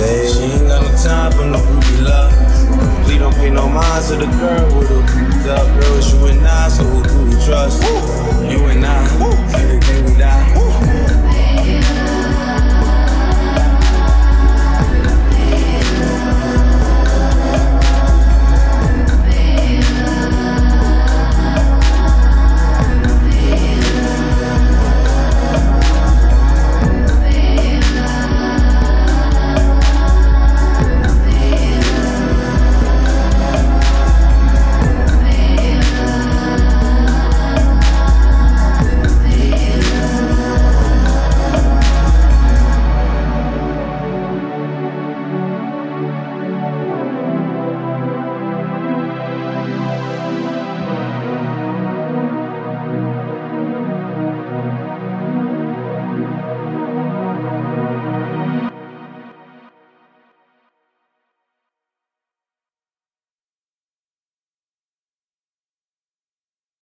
Hey. She ain't got no time for no groupie love. We don't pay no mind to the girl with a